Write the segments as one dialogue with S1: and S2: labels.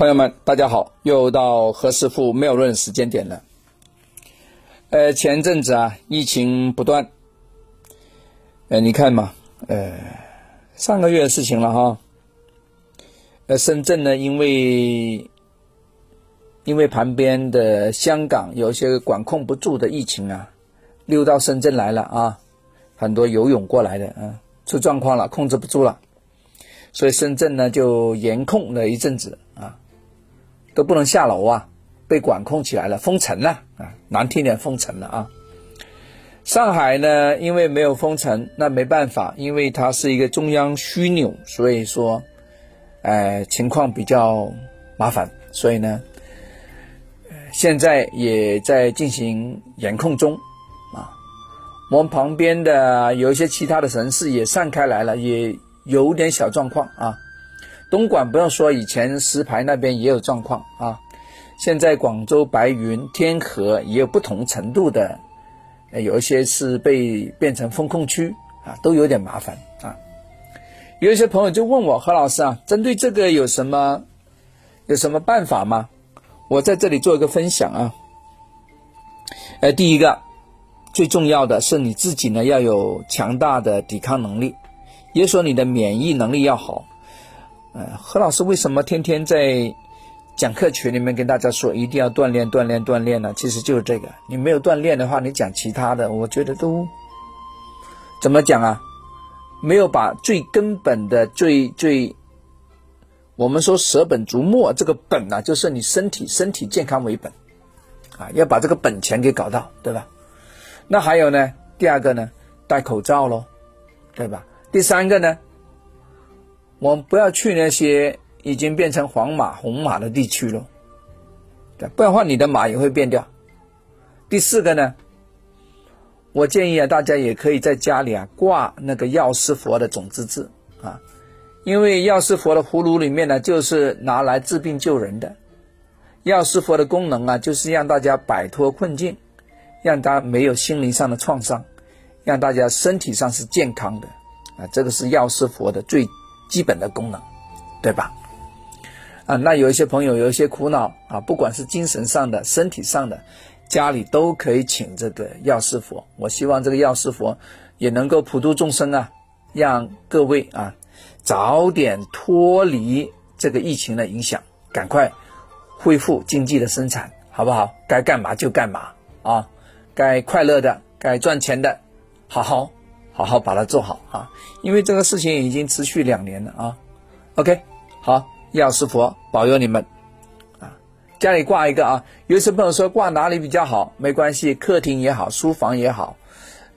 S1: 朋友们，大家好，又到何师傅妙论时间点了。呃，前阵子啊，疫情不断，呃，你看嘛，呃，上个月的事情了哈。呃，深圳呢，因为因为旁边的香港有些管控不住的疫情啊，溜到深圳来了啊，很多游泳过来的啊，出状况了，控制不住了。所以深圳呢就严控了一阵子，都不能下楼啊，被管控起来了，封城了啊，难听点封城了啊。上海呢因为没有封城，那没办法，因为它是一个中央枢纽，所以说，呃，情况比较麻烦，所以呢，现在也在进行严控中啊。我们旁边的有一些其他的城市也散开来了，也。有点小状况啊，东莞不用说，以前石牌那边也有状况啊。现在广州、白云、天河也有不同程度的，有一些是被变成风控区啊，都有点麻烦啊。有一些朋友就问我何老师啊，针对这个有什么有什么办法吗？我在这里做一个分享啊。呃，第一个最重要的是你自己呢要有强大的抵抗能力。也说你的免疫能力要好，呃，何老师为什么天天在讲课群里面跟大家说一定要锻炼锻炼锻炼呢？其实就是这个，你没有锻炼的话，你讲其他的，我觉得都怎么讲啊？没有把最根本的、最最我们说舍本逐末这个本呢，就是你身体身体健康为本啊，要把这个本钱给搞到，对吧？那还有呢，第二个呢，戴口罩喽，对吧？第三个呢，我们不要去那些已经变成黄马、红马的地区了，不然的话你的马也会变掉。第四个呢，我建议啊，大家也可以在家里啊挂那个药师佛的种子字啊，因为药师佛的葫芦里面呢，就是拿来治病救人的。药师佛的功能啊，就是让大家摆脱困境，让大家没有心灵上的创伤，让大家身体上是健康的。啊，这个是药师佛的最基本的功能，对吧？啊，那有一些朋友有一些苦恼啊，不管是精神上的、身体上的，家里都可以请这个药师佛。我希望这个药师佛也能够普度众生啊，让各位啊早点脱离这个疫情的影响，赶快恢复经济的生产，好不好？该干嘛就干嘛啊，该快乐的、该赚钱的，好好。好好把它做好啊！因为这个事情已经持续两年了啊。OK，好，药师佛保佑你们啊！家里挂一个啊。有些朋友说挂哪里比较好？没关系，客厅也好，书房也好，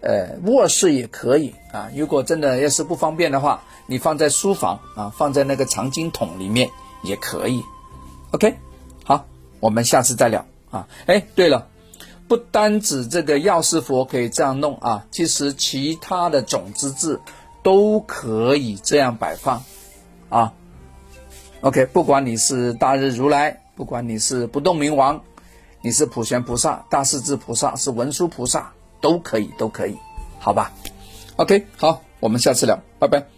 S1: 呃，卧室也可以啊。如果真的要是不方便的话，你放在书房啊，放在那个藏经筒里面也可以。OK，好，我们下次再聊啊。哎，对了。不单指这个药师佛可以这样弄啊，其实其他的种子字都可以这样摆放啊。OK，不管你是大日如来，不管你是不动明王，你是普贤菩萨、大势至菩萨、是文殊菩萨，都可以，都可以，好吧？OK，好，我们下次聊，拜拜。